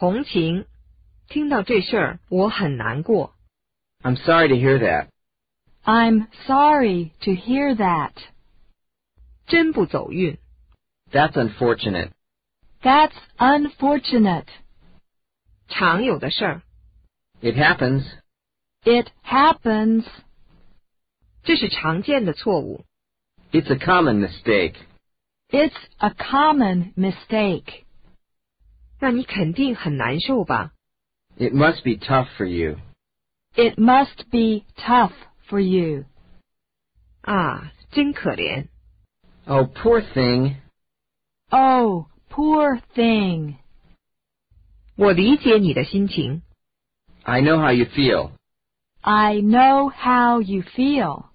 红琴，听到这事儿我很难过。 I'm sorry to hear that. I'm sorry to hear that. 真不走运。 That's unfortunate. That's unfortunate. 常有的事儿， It happens. It happens. 这是常见的错误。 It's a common mistake. It's a common mistake. 那你肯定很难受吧？ It must be tough for you. It must be tough for you. 啊，真可怜。 Oh, poor thing. Oh, poor thing. 我理解你的心情。 I know how you feel. I know how you feel.